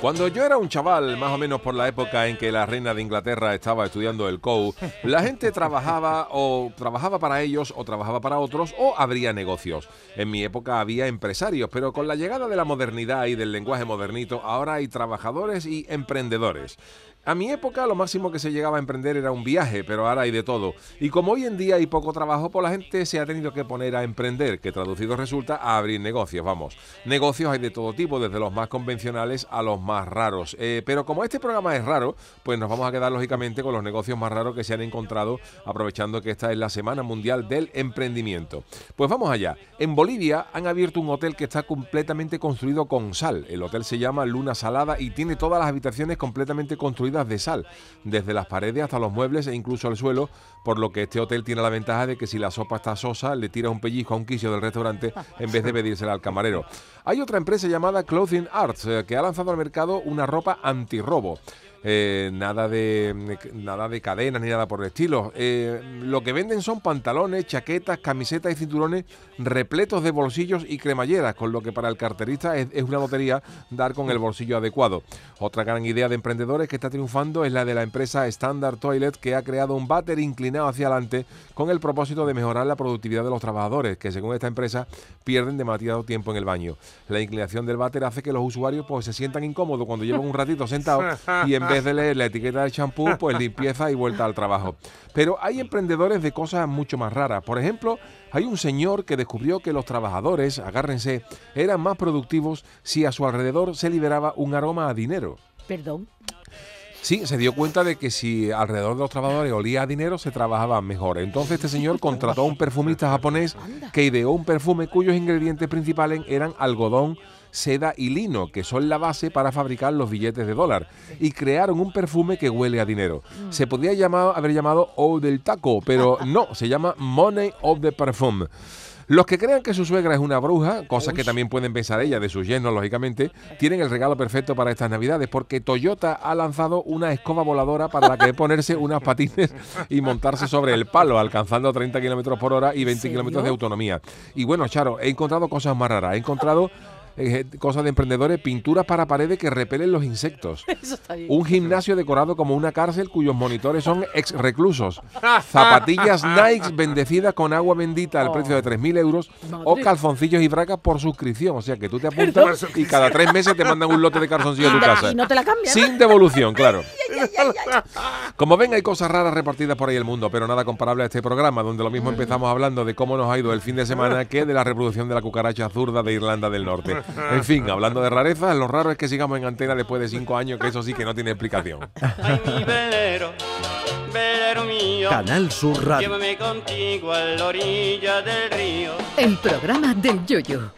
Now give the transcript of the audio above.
Cuando yo era un chaval, más o menos por la época en que la reina de Inglaterra estaba estudiando el COU, la gente trabajaba o trabajaba para ellos o trabajaba para otros o abría negocios. En mi época había empresarios, pero con la llegada de la modernidad y del lenguaje modernito, ahora hay trabajadores y emprendedores. A mi época lo máximo que se llegaba a emprender era un viaje, pero ahora hay de todo. Y como hoy en día hay poco trabajo, pues la gente se ha tenido que poner a emprender, que traducido resulta a abrir negocios, vamos. Negocios hay de todo tipo, desde los más convencionales a los más raros. Eh, pero como este programa es raro, pues nos vamos a quedar lógicamente con los negocios más raros que se han encontrado, aprovechando que esta es la Semana Mundial del Emprendimiento. Pues vamos allá. En Bolivia han abierto un hotel que está completamente construido con sal. El hotel se llama Luna Salada y tiene todas las habitaciones completamente construidas de sal, desde las paredes hasta los muebles e incluso el suelo, por lo que este hotel tiene la ventaja de que si la sopa está sosa, le tiras un pellizco a un quicio del restaurante en vez de pedírsela al camarero. Hay otra empresa llamada Clothing Arts eh, que ha lanzado al mercado una ropa antirrobo. Eh, nada de nada de cadenas ni nada por el estilo. Eh, lo que venden son pantalones, chaquetas, camisetas y cinturones repletos de bolsillos y cremalleras, con lo que para el carterista es, es, una lotería dar con el bolsillo adecuado. Otra gran idea de emprendedores que está triunfando es la de la empresa Standard Toilet, que ha creado un váter inclinado hacia adelante con el propósito de mejorar la productividad de los trabajadores, que según esta empresa pierden demasiado tiempo en el baño. La inclinación del váter hace que los usuarios pues, se sientan incómodos cuando llevan un ratito sentados y en vez de leer la etiqueta del champú, pues limpieza y vuelta al trabajo. Pero hay emprendedores de cosas mucho más raras. Por ejemplo, hay un señor que descubrió que los trabajadores, agárrense, eran más productivos si a su alrededor se liberaba un aroma a dinero. Perdón. Sí, se dio cuenta de que si alrededor de los trabajadores olía a dinero, se trabajaba mejor. Entonces este señor contrató a un perfumista japonés que ideó un perfume cuyos ingredientes principales eran algodón, seda y lino, que son la base para fabricar los billetes de dólar. Y crearon un perfume que huele a dinero. Se podría llamar, haber llamado O del taco, pero no, se llama Money of the Perfume. Los que crean que su suegra es una bruja, cosa que también pueden pensar ella de su yerno, lógicamente, tienen el regalo perfecto para estas navidades, porque Toyota ha lanzado una escoba voladora para la que ponerse unas patines y montarse sobre el palo, alcanzando 30 kilómetros por hora y 20 kilómetros de autonomía. Y bueno, Charo, he encontrado cosas más raras. He encontrado eh, cosas de emprendedores, pinturas para paredes que repelen los insectos. Un gimnasio decorado como una cárcel cuyos monitores son ex reclusos. Zapatillas Nike bendecidas con agua bendita al precio de 3.000 euros o calzoncillos y bracas por suscripción. O sea que tú te apuntas y cada tres meses te mandan un lote de calzoncillos a tu casa. Y no te la cambian. Sin devolución, claro. Como ven, hay cosas raras repartidas por ahí el mundo, pero nada comparable a este programa, donde lo mismo empezamos hablando de cómo nos ha ido el fin de semana que de la reproducción de la cucaracha zurda de Irlanda del Norte. En fin, hablando de rarezas, lo raro es que sigamos en antena después de cinco años, que eso sí que no tiene explicación. Ay, mi velero, velero mío, Canal Sur Radio. llévame contigo a la orilla del río. El programa del Yoyo.